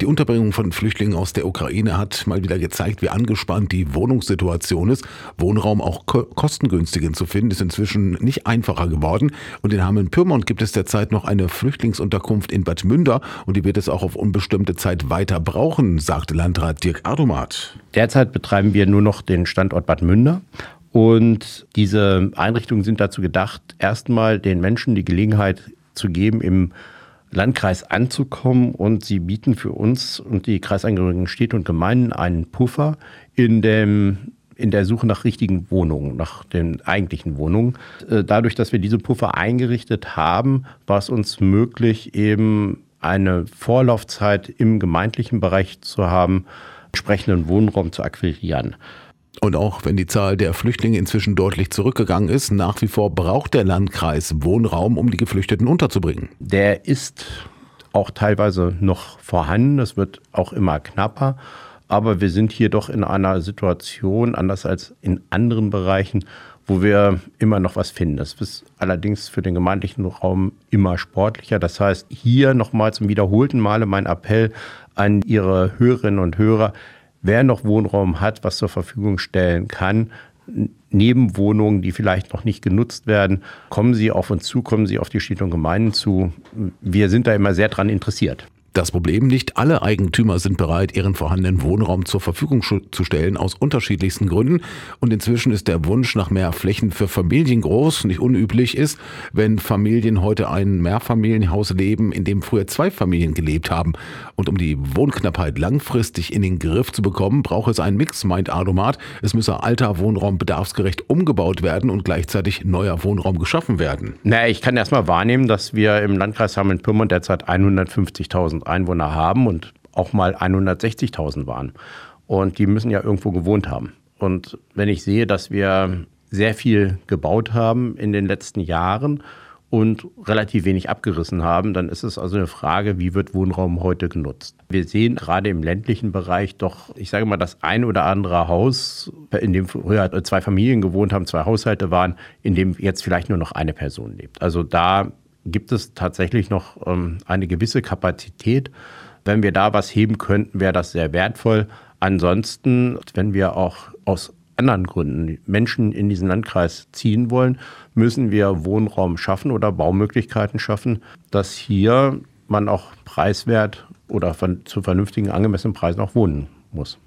Die Unterbringung von Flüchtlingen aus der Ukraine hat mal wieder gezeigt, wie angespannt die Wohnungssituation ist. Wohnraum auch kostengünstigen zu finden, ist inzwischen nicht einfacher geworden. Und in Hameln-Pyrmont gibt es derzeit noch eine Flüchtlingsunterkunft in Bad Münder und die wird es auch auf unbestimmte Zeit weiter brauchen, sagte Landrat Dirk Ardomat. Derzeit betreiben wir nur noch den Standort Bad Münder. Und diese Einrichtungen sind dazu gedacht, erstmal den Menschen die Gelegenheit zu geben, im Landkreis anzukommen und sie bieten für uns und die kreisangehörigen Städte und Gemeinden einen Puffer in dem in der Suche nach richtigen Wohnungen, nach den eigentlichen Wohnungen. Äh, dadurch, dass wir diese Puffer eingerichtet haben, war es uns möglich, eben eine Vorlaufzeit im gemeindlichen Bereich zu haben, entsprechenden Wohnraum zu akquirieren. Und auch wenn die Zahl der Flüchtlinge inzwischen deutlich zurückgegangen ist, nach wie vor braucht der Landkreis Wohnraum, um die Geflüchteten unterzubringen. Der ist auch teilweise noch vorhanden. Das wird auch immer knapper. Aber wir sind hier doch in einer Situation, anders als in anderen Bereichen, wo wir immer noch was finden. Das ist allerdings für den gemeindlichen Raum immer sportlicher. Das heißt, hier nochmal zum wiederholten Male mein Appell an Ihre Hörerinnen und Hörer, wer noch Wohnraum hat, was zur Verfügung stellen kann, Nebenwohnungen, die vielleicht noch nicht genutzt werden, kommen Sie auf uns zu, kommen Sie auf die Städte und Gemeinden zu. Wir sind da immer sehr dran interessiert. Das Problem, nicht alle Eigentümer sind bereit, ihren vorhandenen Wohnraum zur Verfügung zu stellen, aus unterschiedlichsten Gründen. Und inzwischen ist der Wunsch nach mehr Flächen für Familien groß. Nicht unüblich ist, wenn Familien heute ein Mehrfamilienhaus leben, in dem früher zwei Familien gelebt haben. Und um die Wohnknappheit langfristig in den Griff zu bekommen, braucht es einen Mix, meint Adomat. Es müsse alter Wohnraum bedarfsgerecht umgebaut werden und gleichzeitig neuer Wohnraum geschaffen werden. Na, ich kann erstmal wahrnehmen, dass wir im Landkreis Hameln-Pyrmont derzeit 150.000 100.000 Einwohner haben und auch mal 160.000 waren. Und die müssen ja irgendwo gewohnt haben. Und wenn ich sehe, dass wir sehr viel gebaut haben in den letzten Jahren und relativ wenig abgerissen haben, dann ist es also eine Frage, wie wird Wohnraum heute genutzt? Wir sehen gerade im ländlichen Bereich doch, ich sage mal, das ein oder andere Haus, in dem früher zwei Familien gewohnt haben, zwei Haushalte waren, in dem jetzt vielleicht nur noch eine Person lebt. Also da gibt es tatsächlich noch ähm, eine gewisse Kapazität. Wenn wir da was heben könnten, wäre das sehr wertvoll. Ansonsten, wenn wir auch aus anderen Gründen Menschen in diesen Landkreis ziehen wollen, müssen wir Wohnraum schaffen oder Baumöglichkeiten schaffen, dass hier man auch preiswert oder zu vernünftigen, angemessenen Preisen auch wohnen muss.